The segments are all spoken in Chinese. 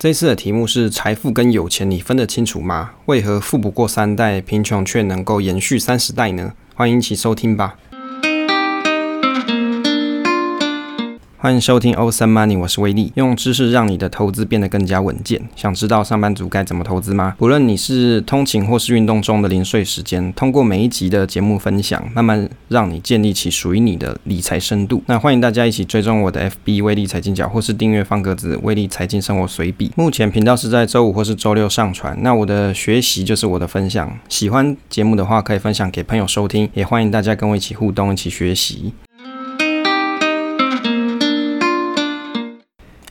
这次的题目是：财富跟有钱你分得清楚吗？为何富不过三代，贫穷却能够延续三十代呢？欢迎一起收听吧。欢迎收听 Awesome Money，我是威利，用知识让你的投资变得更加稳健。想知道上班族该怎么投资吗？不论你是通勤或是运动中的零碎时间，通过每一集的节目分享，慢慢让你建立起属于你的理财深度。那欢迎大家一起追踪我的 FB 威利财经角，或是订阅方格子威利财经生活随笔。目前频道是在周五或是周六上传。那我的学习就是我的分享，喜欢节目的话可以分享给朋友收听，也欢迎大家跟我一起互动，一起学习。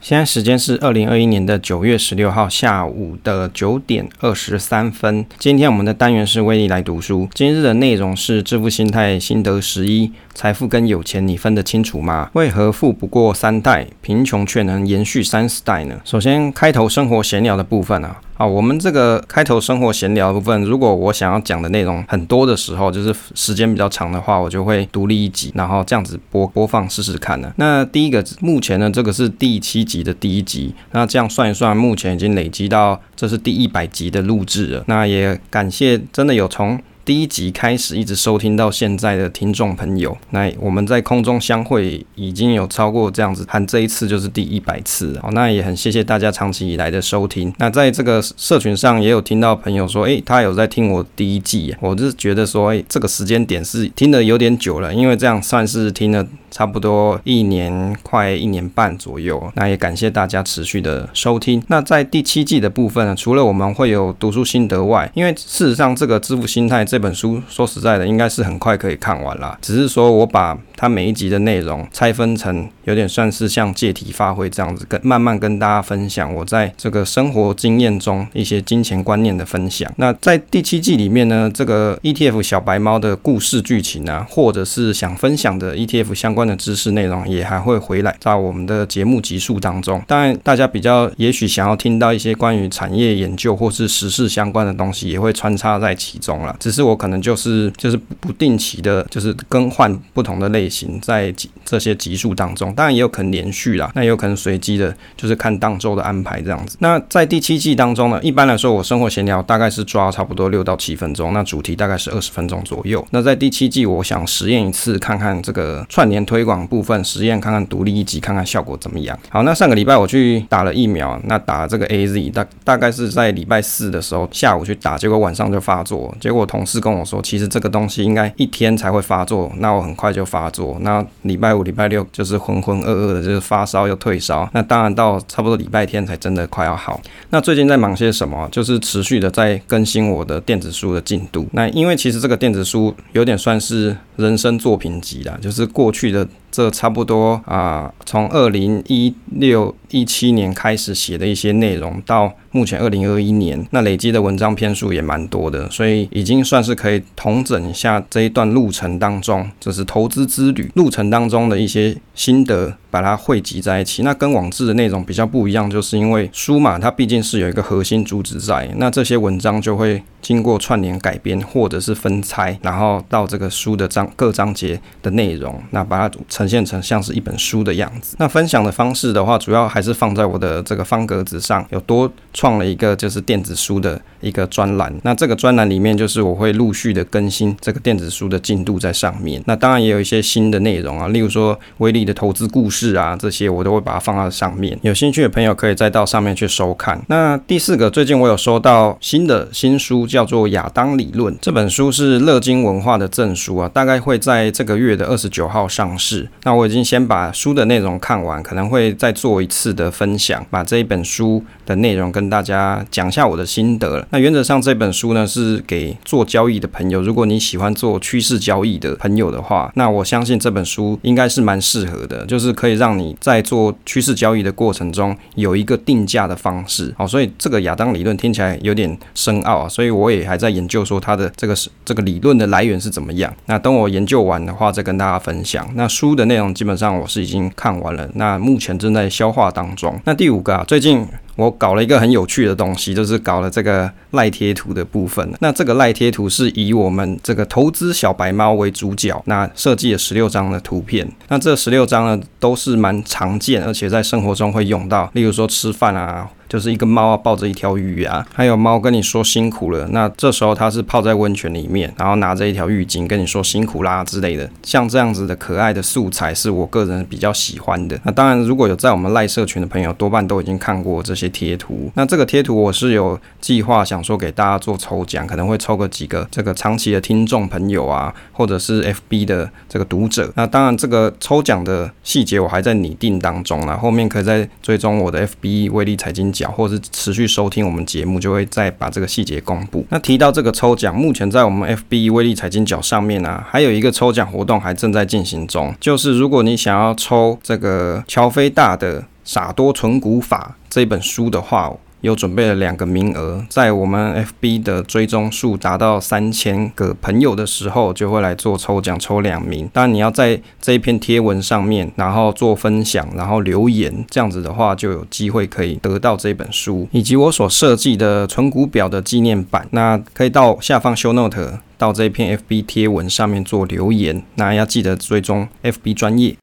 现在时间是二零二一年的九月十六号下午的九点二十三分。今天我们的单元是威力来读书。今日的内容是致富心态心得十一：财富跟有钱你分得清楚吗？为何富不过三代，贫穷却能延续三四代呢？首先，开头生活闲聊的部分啊。啊，我们这个开头生活闲聊部分，如果我想要讲的内容很多的时候，就是时间比较长的话，我就会独立一集，然后这样子播播放试试看呢。那第一个，目前呢，这个是第七集的第一集，那这样算一算，目前已经累积到这是第一百集的录制了。那也感谢真的有从。第一集开始一直收听到现在的听众朋友，那我们在空中相会已经有超过这样子，看这一次就是第一百次，好，那也很谢谢大家长期以来的收听。那在这个社群上也有听到朋友说，诶，他有在听我第一季，我是觉得说，诶，这个时间点是听的有点久了，因为这样算是听了。差不多一年快一年半左右，那也感谢大家持续的收听。那在第七季的部分呢，除了我们会有读书心得外，因为事实上这个《致富心态》这本书，说实在的，应该是很快可以看完啦。只是说我把它每一集的内容拆分成，有点算是像借题发挥这样子，跟慢慢跟大家分享我在这个生活经验中一些金钱观念的分享。那在第七季里面呢，这个 ETF 小白猫的故事剧情啊，或者是想分享的 ETF 相关。关的知识内容也还会回来在我们的节目集数当中。当然，大家比较也许想要听到一些关于产业研究或是时事相关的东西，也会穿插在其中了。只是我可能就是就是不定期的，就是更换不同的类型在这些集数当中。当然也有可能连续啦，那也有可能随机的，就是看当周的安排这样子。那在第七季当中呢，一般来说我生活闲聊大概是抓差不多六到七分钟，那主题大概是二十分钟左右。那在第七季，我想实验一次，看看这个串联。推广部分实验看看独立一集看看效果怎么样？好，那上个礼拜我去打了疫苗，那打这个 AZ，大大概是在礼拜四的时候下午去打，结果晚上就发作。结果同事跟我说，其实这个东西应该一天才会发作，那我很快就发作。那礼拜五、礼拜六就是浑浑噩噩的，就是发烧又退烧。那当然到差不多礼拜天才真的快要好。那最近在忙些什么？就是持续的在更新我的电子书的进度。那因为其实这个电子书有点算是人生作品集啦，就是过去的。的这差不多啊，从二零一六一七年开始写的一些内容，到目前二零二一年，那累积的文章篇数也蛮多的，所以已经算是可以统整一下这一段路程当中，就是投资之旅路程当中的一些心得，把它汇集在一起。那跟网志的内容比较不一样，就是因为书嘛，它毕竟是有一个核心主旨在，那这些文章就会经过串联改编或者是分拆，然后到这个书的章各章节的内容，那把它呈现成像是一本书的样子。那分享的方式的话，主要还是放在我的这个方格子上，有多创了一个就是电子书的一个专栏。那这个专栏里面就是我会陆续的更新这个电子书的进度在上面。那当然也有一些新的内容啊，例如说威力的投资故事啊，这些我都会把它放到上面。有兴趣的朋友可以再到上面去收看。那第四个，最近我有收到新的新书，叫做《亚当理论》。这本书是乐金文化的证书啊，大概会在这个月的二十九号上市。那我已经先把书的内容看完，可能会再做一次的分享，把这一本书的内容跟大家讲一下我的心得了。那原则上这本书呢是给做交易的朋友，如果你喜欢做趋势交易的朋友的话，那我相信这本书应该是蛮适合的，就是可以让你在做趋势交易的过程中有一个定价的方式。好，所以这个亚当理论听起来有点深奥啊，所以我也还在研究说它的这个是这个理论的来源是怎么样。那等我研究完的话再跟大家分享。那书的内容基本上我是已经看完了，那目前正在消化当中。那第五个啊，最近。我搞了一个很有趣的东西，就是搞了这个赖贴图的部分。那这个赖贴图是以我们这个投资小白猫为主角，那设计了十六张的图片。那这十六张呢，都是蛮常见，而且在生活中会用到，例如说吃饭啊。就是一个猫啊抱着一条鱼啊，还有猫跟你说辛苦了。那这时候它是泡在温泉里面，然后拿着一条浴巾跟你说辛苦啦之类的。像这样子的可爱的素材是我个人比较喜欢的。那当然，如果有在我们赖社群的朋友，多半都已经看过这些贴图。那这个贴图我是有计划想说给大家做抽奖，可能会抽个几个这个长期的听众朋友啊，或者是 FB 的这个读者。那当然，这个抽奖的细节我还在拟定当中啦，后面可以再追踪我的 FB 威力财经或者是持续收听我们节目，就会再把这个细节公布。那提到这个抽奖，目前在我们 FB 威力财经角上面呢，还有一个抽奖活动还正在进行中，就是如果你想要抽这个乔飞大的《傻多存股法》这本书的话。有准备了两个名额，在我们 FB 的追踪数达到三千个朋友的时候，就会来做抽奖，抽两名。当然你要在这一篇贴文上面，然后做分享，然后留言，这样子的话就有机会可以得到这本书，以及我所设计的存股表的纪念版。那可以到下方 Show Note 到这一篇 FB 贴文上面做留言。那要记得追踪 FB 专业。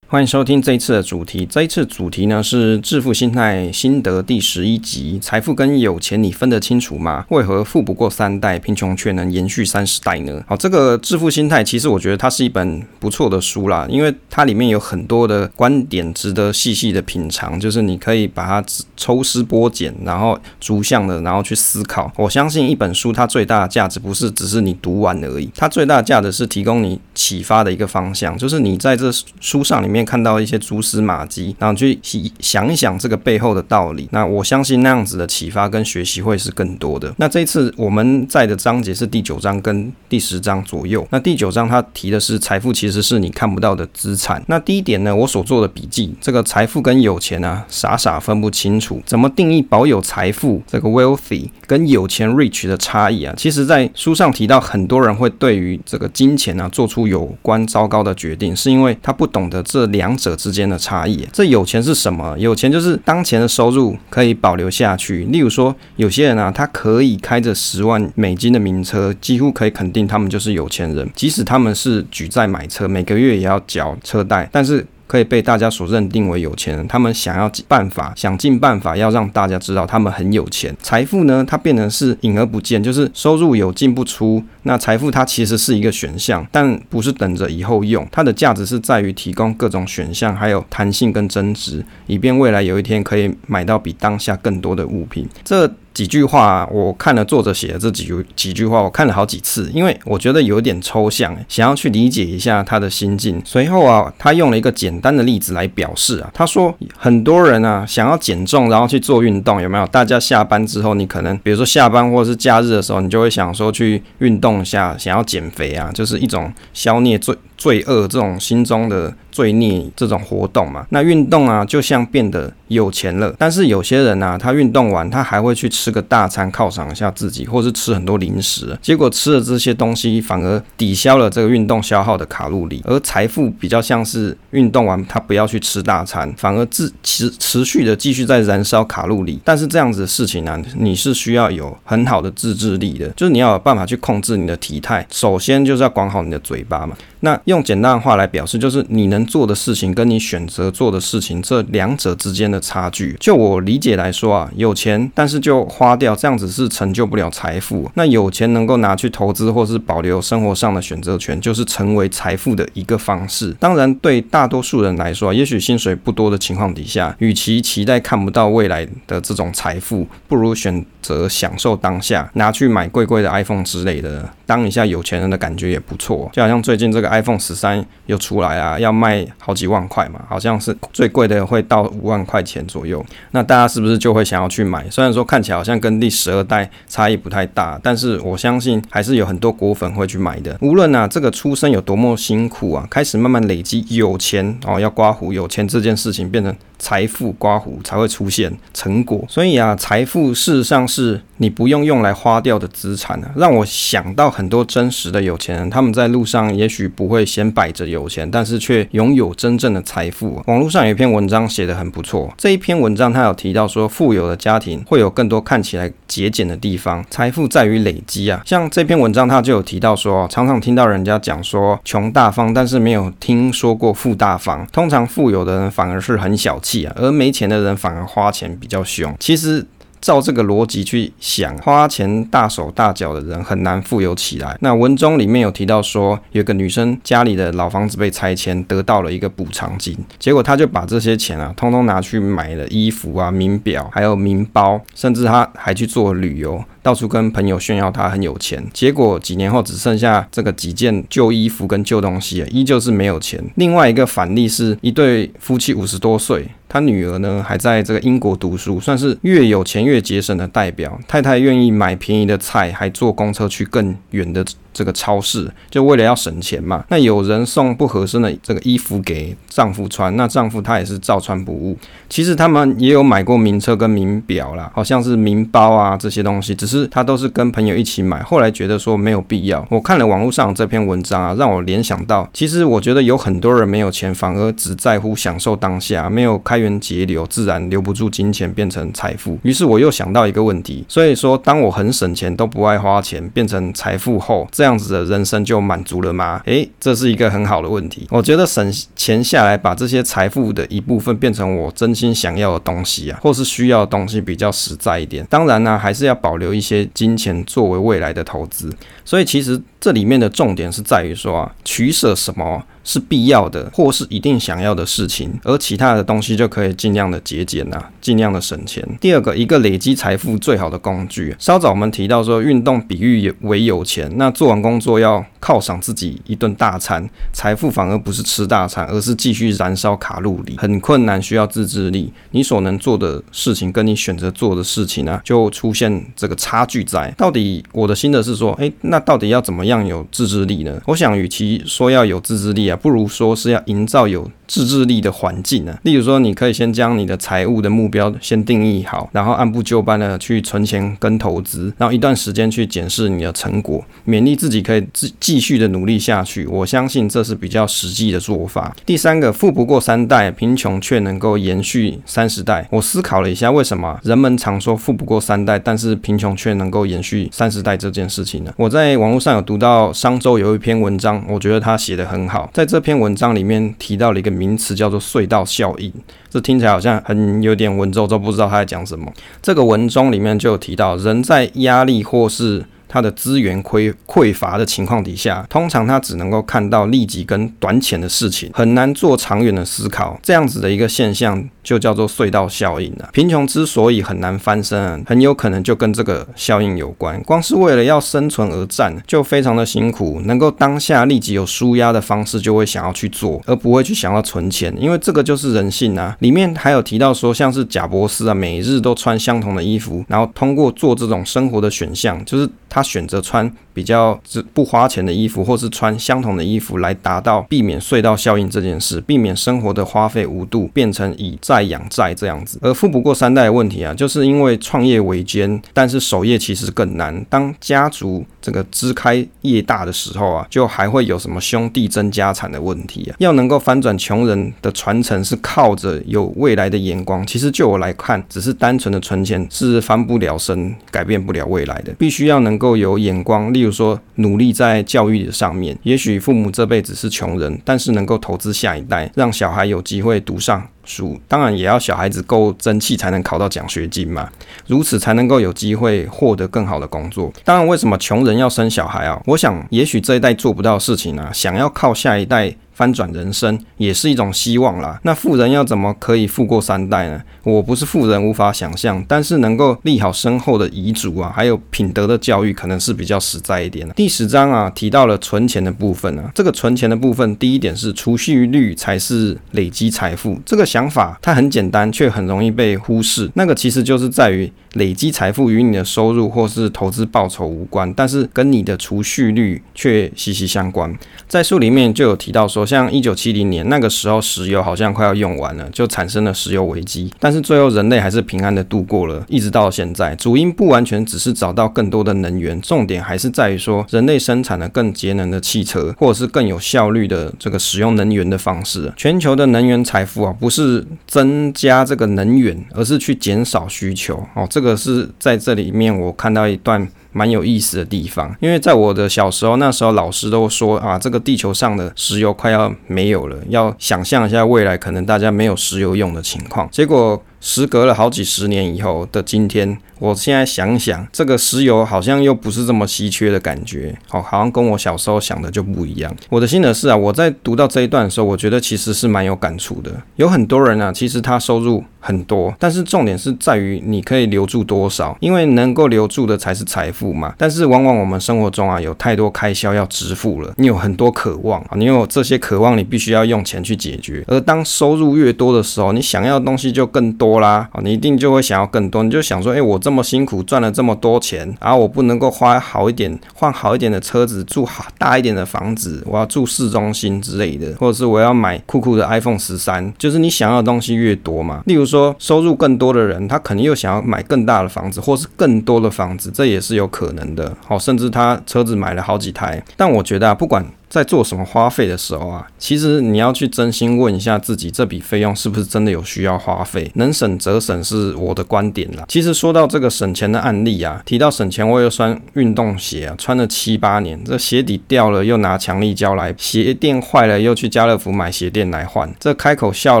欢迎收听这一次的主题。这一次主题呢是致富心态心得第十一集：财富跟有钱你分得清楚吗？为何富不过三代，贫穷却能延续三十代呢？好，这个致富心态其实我觉得它是一本不错的书啦，因为它里面有很多的观点值得细细的品尝，就是你可以把它抽丝剥茧，然后逐项的，然后去思考。我相信一本书它最大的价值不是只是你读完而已，它最大的价值是提供你启发的一个方向，就是你在这书上里面。看到一些蛛丝马迹，然后去想一想这个背后的道理。那我相信那样子的启发跟学习会是更多的。那这一次我们在的章节是第九章跟第十章左右。那第九章它提的是财富其实是你看不到的资产。那第一点呢，我所做的笔记，这个财富跟有钱啊，傻傻分不清楚。怎么定义保有财富这个 wealthy 跟有钱 rich 的差异啊？其实，在书上提到，很多人会对于这个金钱啊做出有关糟糕的决定，是因为他不懂得这。两者之间的差异，这有钱是什么？有钱就是当前的收入可以保留下去。例如说，有些人啊，他可以开着十万美金的名车，几乎可以肯定他们就是有钱人。即使他们是举债买车，每个月也要缴车贷，但是。可以被大家所认定为有钱人，他们想要办法，想尽办法要让大家知道他们很有钱。财富呢，它变成是隐而不见，就是收入有进不出。那财富它其实是一个选项，但不是等着以后用。它的价值是在于提供各种选项，还有弹性跟增值，以便未来有一天可以买到比当下更多的物品。这。几句话，我看了作者写的这几句几句话，我看了好几次，因为我觉得有点抽象，想要去理解一下他的心境。随后啊，他用了一个简单的例子来表示啊，他说很多人啊想要减重，然后去做运动，有没有？大家下班之后，你可能比如说下班或者是假日的时候，你就会想说去运动一下，想要减肥啊，就是一种消灭罪罪恶这种心中的。罪孽这种活动嘛，那运动啊，就像变得有钱了。但是有些人啊，他运动完，他还会去吃个大餐犒赏一下自己，或是吃很多零食。结果吃了这些东西，反而抵消了这个运动消耗的卡路里。而财富比较像是运动完，他不要去吃大餐，反而自持持续的继续在燃烧卡路里。但是这样子的事情呢、你是需要有很好的自制力的，就是你要有办法去控制你的体态。首先就是要管好你的嘴巴嘛。那用简单的话来表示，就是你能做的事情跟你选择做的事情这两者之间的差距。就我理解来说啊，有钱但是就花掉，这样子是成就不了财富。那有钱能够拿去投资或是保留生活上的选择权，就是成为财富的一个方式。当然，对大多数人来说，也许薪水不多的情况底下，与其期待看不到未来的这种财富，不如选择享受当下，拿去买贵贵的 iPhone 之类的，当一下有钱人的感觉也不错。就好像最近这个。iPhone 十三又出来啊，要卖好几万块嘛，好像是最贵的会到五万块钱左右。那大家是不是就会想要去买？虽然说看起来好像跟第十二代差异不太大，但是我相信还是有很多果粉会去买的。无论啊这个出生有多么辛苦啊，开始慢慢累积有钱哦，要刮胡有钱这件事情变成财富刮胡才会出现成果。所以啊，财富事实上是你不用用来花掉的资产啊，让我想到很多真实的有钱人，他们在路上也许不会显摆着有钱，但是却拥有真正的财富。网络上有一篇文章写得很不错，这一篇文章他有提到说，富有的家庭会有更多看起来节俭的地方，财富在于累积啊。像这篇文章他就有提到说，常常听到人家讲说穷大方，但是没有听说过富大方。通常富有的人反而是很小啊，而没钱的人反而花钱比较凶。其实。照这个逻辑去想，花钱大手大脚的人很难富有起来。那文中里面有提到说，有个女生家里的老房子被拆迁，得到了一个补偿金，结果她就把这些钱啊，通通拿去买了衣服啊、名表，还有名包，甚至她还去做旅游。到处跟朋友炫耀他很有钱，结果几年后只剩下这个几件旧衣服跟旧东西，依旧是没有钱。另外一个反例是一对夫妻五十多岁，他女儿呢还在这个英国读书，算是越有钱越节省的代表。太太愿意买便宜的菜，还坐公车去更远的。这个超市就为了要省钱嘛，那有人送不合身的这个衣服给丈夫穿，那丈夫他也是照穿不误。其实他们也有买过名车跟名表啦，好像是名包啊这些东西，只是他都是跟朋友一起买，后来觉得说没有必要。我看了网络上这篇文章啊，让我联想到，其实我觉得有很多人没有钱，反而只在乎享受当下，没有开源节流，自然留不住金钱变成财富。于是我又想到一个问题，所以说当我很省钱都不爱花钱，变成财富后，这。这样子的人生就满足了吗？诶，这是一个很好的问题。我觉得省钱下来，把这些财富的一部分变成我真心想要的东西啊，或是需要的东西比较实在一点。当然呢，还是要保留一些金钱作为未来的投资。所以其实这里面的重点是在于说啊，取舍什么？是必要的，或是一定想要的事情，而其他的东西就可以尽量的节俭呐，尽量的省钱。第二个，一个累积财富最好的工具。稍早我们提到说，运动比喻为有钱，那做完工作要犒赏自己一顿大餐，财富反而不是吃大餐，而是继续燃烧卡路里。很困难，需要自制力。你所能做的事情，跟你选择做的事情呢，就出现这个差距在。到底我的心得是说，诶，那到底要怎么样有自制力呢？我想，与其说要有自制力啊。不如说是要营造有自制力的环境呢。例如说，你可以先将你的财务的目标先定义好，然后按部就班的去存钱跟投资，然后一段时间去检视你的成果，勉励自己可以继继续的努力下去。我相信这是比较实际的做法。第三个，富不过三代，贫穷却能够延续三十代。我思考了一下，为什么人们常说富不过三代，但是贫穷却能够延续三十代这件事情呢？我在网络上有读到商周有一篇文章，我觉得他写得很好，在这篇文章里面提到了一个名词，叫做隧道效应。这听起来好像很有点文绉绉，不知道他在讲什么。这个文中里面就有提到，人在压力或是他的资源匮匮乏的情况底下，通常他只能够看到立即跟短浅的事情，很难做长远的思考。这样子的一个现象就叫做隧道效应了。贫穷之所以很难翻身，很有可能就跟这个效应有关。光是为了要生存而战，就非常的辛苦。能够当下立即有舒压的方式，就会想要去做，而不会去想要存钱，因为这个就是人性啊。里面还有提到说，像是贾伯斯啊，每日都穿相同的衣服，然后通过做这种生活的选项，就是。他选择穿比较不花钱的衣服，或是穿相同的衣服，来达到避免隧道效应这件事，避免生活的花费无度变成以债养债这样子。而富不过三代的问题啊，就是因为创业维艰，但是守业其实更难。当家族这个支开业大的时候啊，就还会有什么兄弟争家产的问题啊。要能够翻转穷人的传承，是靠着有未来的眼光。其实就我来看，只是单纯的存钱是翻不了身、改变不了未来的，必须要能够。有眼光，例如就说努力在教育上面。也许父母这辈子是穷人，但是能够投资下一代，让小孩有机会读上书。当然，也要小孩子够争气，才能考到奖学金嘛。如此才能够有机会获得更好的工作。当然，为什么穷人要生小孩啊？我想，也许这一代做不到事情啊，想要靠下一代。翻转人生也是一种希望啦。那富人要怎么可以富过三代呢？我不是富人，无法想象。但是能够立好身后的遗嘱啊，还有品德的教育，可能是比较实在一点的。第十章啊，提到了存钱的部分啊。这个存钱的部分，第一点是储蓄率才是累积财富。这个想法它很简单，却很容易被忽视。那个其实就是在于累积财富与你的收入或是投资报酬无关，但是跟你的储蓄率却息息相关。在书里面就有提到说，像一九七零年那个时候，石油好像快要用完了，就产生了石油危机，但是最后人类还是平安的度过了，一直到现在。主因不完全只是找到更多的能源，重点还是在于说，人类生产了更节能的汽车，或者是更有效率的这个使用能源的方式。全球的能源财富啊，不是增加这个能源，而是去减少需求。哦，这个可是在这里面我看到一段蛮有意思的地方，因为在我的小时候，那时候老师都说啊，这个地球上的石油快要没有了，要想象一下未来可能大家没有石油用的情况，结果。时隔了好几十年以后的今天，我现在想想，这个石油好像又不是这么稀缺的感觉，好，好像跟我小时候想的就不一样。我的心得是啊，我在读到这一段的时候，我觉得其实是蛮有感触的。有很多人啊，其实他收入很多，但是重点是在于你可以留住多少，因为能够留住的才是财富嘛。但是往往我们生活中啊，有太多开销要支付了，你有很多渴望啊，你有这些渴望，你必须要用钱去解决。而当收入越多的时候，你想要的东西就更多。多啦，你一定就会想要更多，你就想说，诶，我这么辛苦赚了这么多钱，然后我不能够花好一点，换好一点的车子，住好大一点的房子，我要住市中心之类的，或者是我要买酷酷的 iPhone 十三，就是你想要的东西越多嘛。例如说，收入更多的人，他肯定又想要买更大的房子，或是更多的房子，这也是有可能的。好，甚至他车子买了好几台。但我觉得啊，不管。在做什么花费的时候啊，其实你要去真心问一下自己，这笔费用是不是真的有需要花费？能省则省是我的观点啦。其实说到这个省钱的案例啊，提到省钱，我有双运动鞋啊，穿了七八年，这鞋底掉了又拿强力胶来，鞋垫坏了又去家乐福买鞋垫来换，这开口笑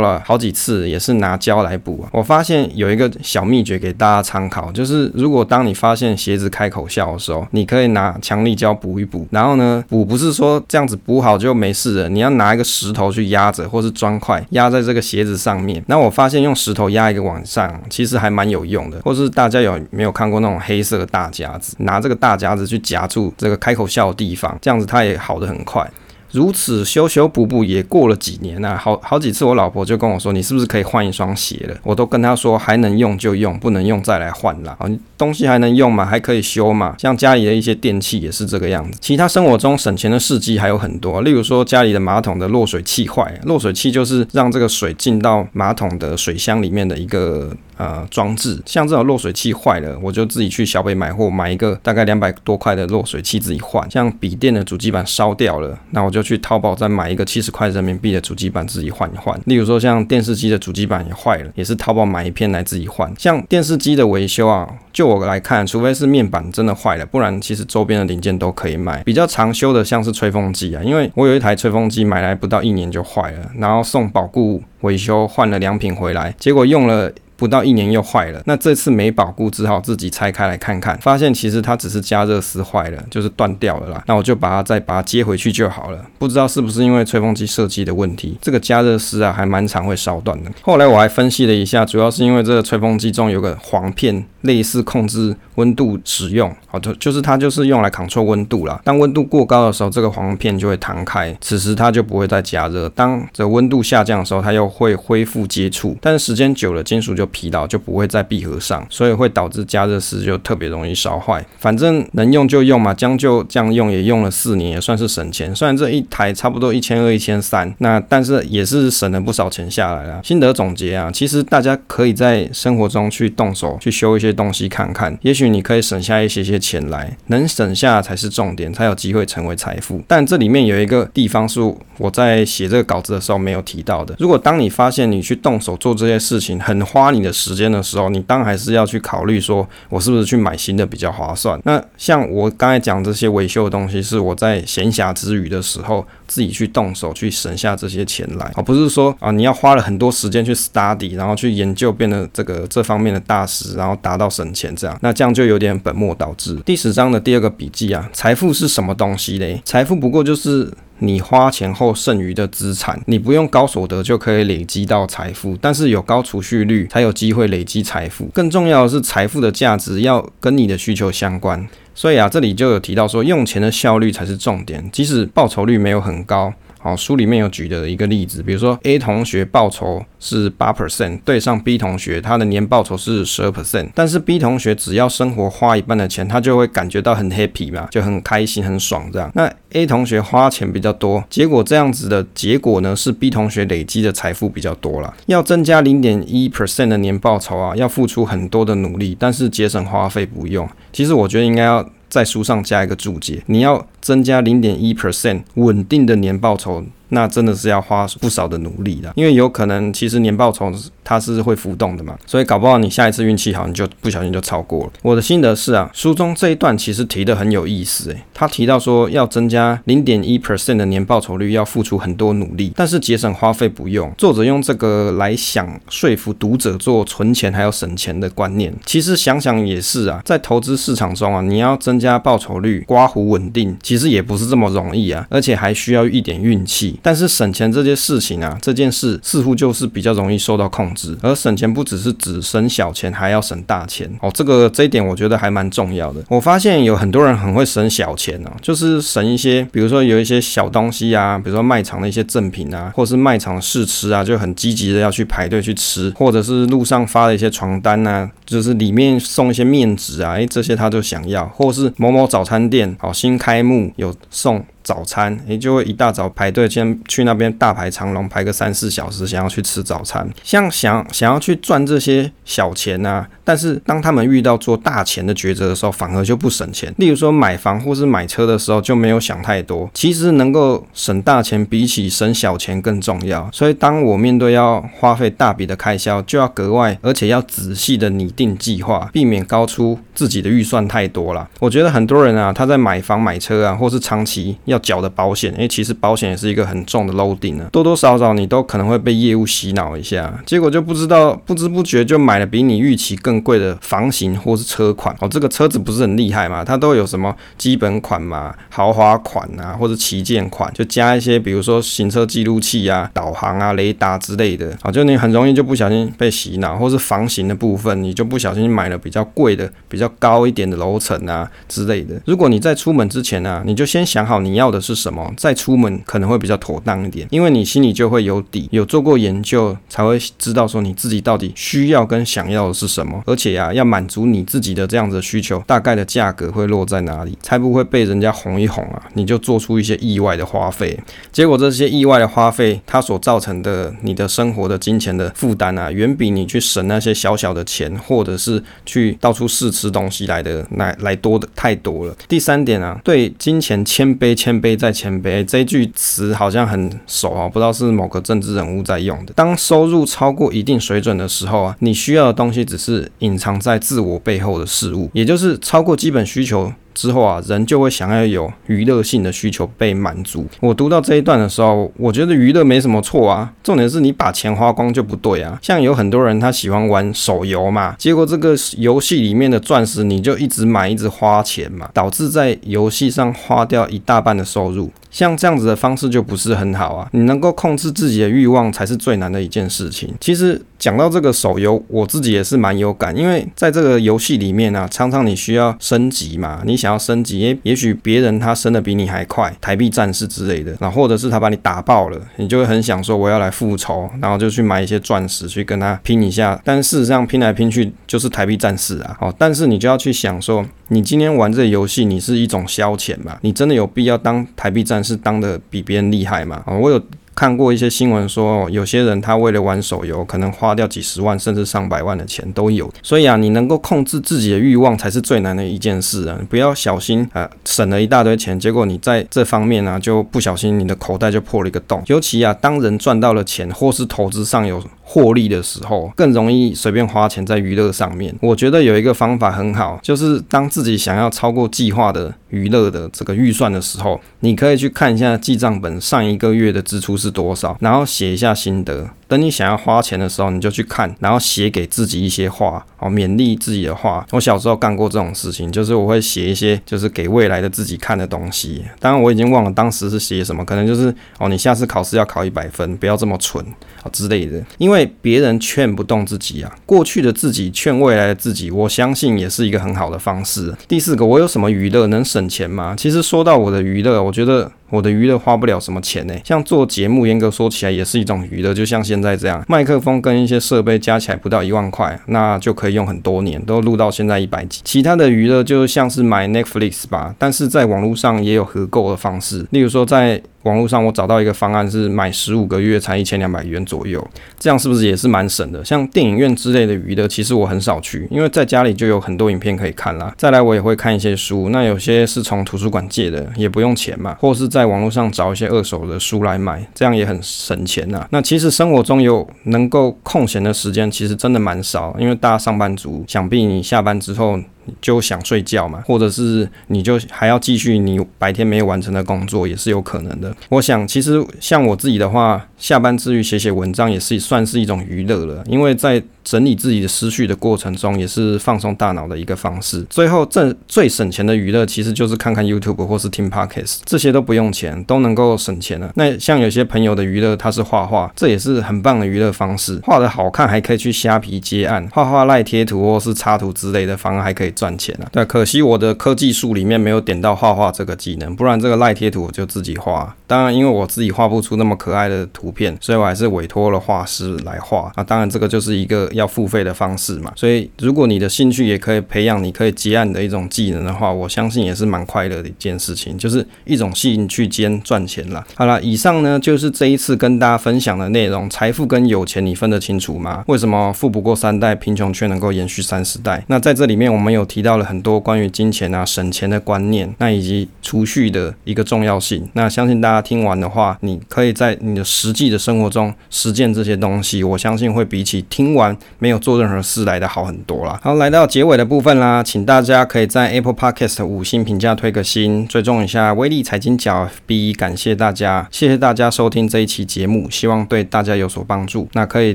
了好几次，也是拿胶来补啊。我发现有一个小秘诀给大家参考，就是如果当你发现鞋子开口笑的时候，你可以拿强力胶补一补，然后呢，补不是说。这样子补好就没事了。你要拿一个石头去压着，或是砖块压在这个鞋子上面。那我发现用石头压一个晚上，其实还蛮有用的。或是大家有没有看过那种黑色的大夹子？拿这个大夹子去夹住这个开口笑的地方，这样子它也好的很快。如此修修补补也过了几年啊，好好几次我老婆就跟我说，你是不是可以换一双鞋了？我都跟她说，还能用就用，不能用再来换啦。东西还能用嘛？还可以修嘛？像家里的一些电器也是这个样子。其他生活中省钱的事迹还有很多，例如说家里的马桶的落水器坏，落水器就是让这个水进到马桶的水箱里面的一个。呃，装置像这种漏水器坏了，我就自己去小北买货，买一个大概两百多块的漏水器自己换。像笔电的主机板烧掉了，那我就去淘宝再买一个七十块人民币的主机板自己换一换。例如说，像电视机的主机板也坏了，也是淘宝买一片来自己换。像电视机的维修啊，就我来看，除非是面板真的坏了，不然其实周边的零件都可以买。比较常修的像是吹风机啊，因为我有一台吹风机买来不到一年就坏了，然后送保固维修换了两瓶回来，结果用了。不到一年又坏了，那这次没保固，只好自己拆开来看看，发现其实它只是加热丝坏了，就是断掉了啦。那我就把它再把它接回去就好了。不知道是不是因为吹风机设计的问题，这个加热丝啊还蛮常会烧断的。后来我还分析了一下，主要是因为这个吹风机中有个簧片，类似控制温度使用，好的，就是它就是用来 control 温度啦。当温度过高的时候，这个簧片就会弹开，此时它就不会再加热。当这温度下降的时候，它又会恢复接触，但是时间久了，金属就疲劳就不会再闭合上，所以会导致加热丝就特别容易烧坏。反正能用就用嘛，将就这样用也用了四年，也算是省钱。虽然这一台差不多一千二、一千三，那但是也是省了不少钱下来了。心得总结啊，其实大家可以在生活中去动手去修一些些东西看看，也许你可以省下一些些钱来。能省下才是重点，才有机会成为财富。但这里面有一个地方是我在写这个稿子的时候没有提到的。如果当你发现你去动手做这些事情很花你的时间的时候，你当然还是要去考虑说，我是不是去买新的比较划算？那像我刚才讲这些维修的东西，是我在闲暇之余的时候自己去动手去省下这些钱来，而不是说啊你要花了很多时间去 study，然后去研究，变得这个这方面的大师，然后达到省钱这样，那这样就有点本末倒置。第十章的第二个笔记啊，财富是什么东西嘞？财富不过就是。你花钱后剩余的资产，你不用高所得就可以累积到财富，但是有高储蓄率才有机会累积财富。更重要的是，财富的价值要跟你的需求相关。所以啊，这里就有提到说，用钱的效率才是重点，即使报酬率没有很高。好，书里面有举的一个例子，比如说 A 同学报酬是八 percent，对上 B 同学，他的年报酬是十二 percent，但是 B 同学只要生活花一半的钱，他就会感觉到很 happy 嘛，就很开心、很爽这样。那 A 同学花钱比较多，结果这样子的结果呢，是 B 同学累积的财富比较多了。要增加零点一 percent 的年报酬啊，要付出很多的努力，但是节省花费不用。其实我觉得应该要在书上加一个注解，你要增加零点一 percent 稳定的年报酬。那真的是要花不少的努力的，因为有可能其实年报酬它是会浮动的嘛，所以搞不好你下一次运气好，你就不小心就超过了。我的心得是啊，书中这一段其实提的很有意思诶，他提到说要增加零点一 percent 的年报酬率，要付出很多努力，但是节省花费不用。作者用这个来想说服读者做存钱还要省钱的观念。其实想想也是啊，在投资市场中啊，你要增加报酬率、刮胡稳定，其实也不是这么容易啊，而且还需要一点运气。但是省钱这件事情啊，这件事似乎就是比较容易受到控制。而省钱不只是指省小钱，还要省大钱哦。这个这一点我觉得还蛮重要的。我发现有很多人很会省小钱哦，就是省一些，比如说有一些小东西啊，比如说卖场的一些赠品啊，或是卖场试吃啊，就很积极的要去排队去吃，或者是路上发的一些传单啊，就是里面送一些面纸啊，诶，这些他就想要，或是某某早餐店哦，新开幕有送。早餐，你就会一大早排队，先去那边大排长龙，排个三四小时，想要去吃早餐。像想想要去赚这些小钱啊，但是当他们遇到做大钱的抉择的时候，反而就不省钱。例如说买房或是买车的时候，就没有想太多。其实能够省大钱，比起省小钱更重要。所以当我面对要花费大笔的开销，就要格外而且要仔细的拟定计划，避免高出自己的预算太多了。我觉得很多人啊，他在买房买车啊，或是长期要缴的保险，因为其实保险也是一个很重的 loading 呢，多多少少你都可能会被业务洗脑一下，结果就不知道不知不觉就买了比你预期更贵的房型或是车款哦。这个车子不是很厉害嘛？它都有什么基本款嘛、豪华款啊，或者旗舰款，就加一些比如说行车记录器啊、导航啊、雷达之类的啊，就你很容易就不小心被洗脑，或是房型的部分你就不小心买了比较贵的、比较高一点的楼层啊之类的。如果你在出门之前呢、啊，你就先想好你要的是什么，再出门可能会比较妥当一点，因为你心里就会有底，有做过研究，才会知道说你自己到底需要跟想要的是什么，而且呀、啊，要满足你自己的这样子的需求，大概的价格会落在哪里，才不会被人家哄一哄啊，你就做出一些意外的花费，结果这些意外的花费，它所造成的你的生活的金钱的负担啊，远比你去省那些小小的钱，或者是去到处试吃东西来的来来多的太多了。第三点啊，对金钱谦卑，谦卑再谦卑，这句词好像很熟啊，不知道是某个政治人物在用的。当收入超过一定水准的时候啊，你需要的东西只是隐藏在自我背后的事物，也就是超过基本需求。之后啊，人就会想要有娱乐性的需求被满足。我读到这一段的时候，我觉得娱乐没什么错啊，重点是你把钱花光就不对啊。像有很多人他喜欢玩手游嘛，结果这个游戏里面的钻石你就一直买，一直花钱嘛，导致在游戏上花掉一大半的收入。像这样子的方式就不是很好啊！你能够控制自己的欲望才是最难的一件事情。其实讲到这个手游，我自己也是蛮有感，因为在这个游戏里面啊，常常你需要升级嘛，你想要升级，也也许别人他升的比你还快，台币战士之类的，然后或者是他把你打爆了，你就会很想说我要来复仇，然后就去买一些钻石去跟他拼一下。但事实上拼来拼去就是台币战士啊！哦，但是你就要去想说，你今天玩这个游戏，你是一种消遣嘛？你真的有必要当台币战士？当的比别人厉害吗？啊，我有看过一些新闻说，有些人他为了玩手游，可能花掉几十万甚至上百万的钱都有。所以啊，你能够控制自己的欲望才是最难的一件事啊！不要小心啊，省了一大堆钱，结果你在这方面呢、啊、就不小心你的口袋就破了一个洞。尤其啊，当人赚到了钱或是投资上有获利的时候，更容易随便花钱在娱乐上面。我觉得有一个方法很好，就是当自己想要超过计划的娱乐的这个预算的时候，你可以去看一下记账本，上一个月的支出是多少，然后写一下心得。等你想要花钱的时候，你就去看，然后写给自己一些话，哦，勉励自己的话。我小时候干过这种事情，就是我会写一些，就是给未来的自己看的东西。当然我已经忘了当时是写什么，可能就是哦，你下次考试要考一百分，不要这么蠢啊之类的。因为别人劝不动自己啊，过去的自己劝未来的自己，我相信也是一个很好的方式。第四个，我有什么娱乐能省钱吗？其实说到我的娱乐，我觉得。我的娱乐花不了什么钱呢。像做节目，严格说起来也是一种娱乐，就像现在这样，麦克风跟一些设备加起来不到一万块，那就可以用很多年，都录到现在一百集。其他的娱乐就像是买 Netflix 吧，但是在网络上也有合购的方式，例如说在。网络上我找到一个方案是买十五个月才一千两百元左右，这样是不是也是蛮省的？像电影院之类的娱乐，其实我很少去，因为在家里就有很多影片可以看啦。再来我也会看一些书，那有些是从图书馆借的，也不用钱嘛，或是在在网络上找一些二手的书来买，这样也很省钱呐。那其实生活中有能够空闲的时间，其实真的蛮少，因为大家上班族，想必你下班之后。就想睡觉嘛，或者是你就还要继续你白天没有完成的工作，也是有可能的。我想，其实像我自己的话，下班之余写写文章也是算是一种娱乐了，因为在整理自己的思绪的过程中，也是放松大脑的一个方式。最后，这最省钱的娱乐其实就是看看 YouTube 或是听 Podcast，这些都不用钱，都能够省钱了。那像有些朋友的娱乐，他是画画，这也是很棒的娱乐方式。画得好看，还可以去虾皮接案，画画赖贴图或是插图之类的，反而还可以赚钱啊。对，可惜我的科技树里面没有点到画画这个技能，不然这个赖贴图我就自己画。当然，因为我自己画不出那么可爱的图片，所以我还是委托了画师来画。那当然，这个就是一个。要付费的方式嘛，所以如果你的兴趣也可以培养，你可以接案的一种技能的话，我相信也是蛮快乐的一件事情，就是一种兴趣兼赚钱啦。好了，以上呢就是这一次跟大家分享的内容。财富跟有钱你分得清楚吗？为什么富不过三代，贫穷却能够延续三十代？那在这里面我们有提到了很多关于金钱啊、省钱的观念，那以及储蓄的一个重要性。那相信大家听完的话，你可以在你的实际的生活中实践这些东西，我相信会比起听完。没有做任何事来的好很多啦。好，来到结尾的部分啦，请大家可以在 Apple Podcast 五星评价推个心，追踪一下威力财经角 B，感谢大家，谢谢大家收听这一期节目，希望对大家有所帮助。那可以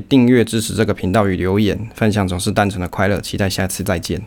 订阅支持这个频道与留言，分享总是单纯的快乐，期待下次再见。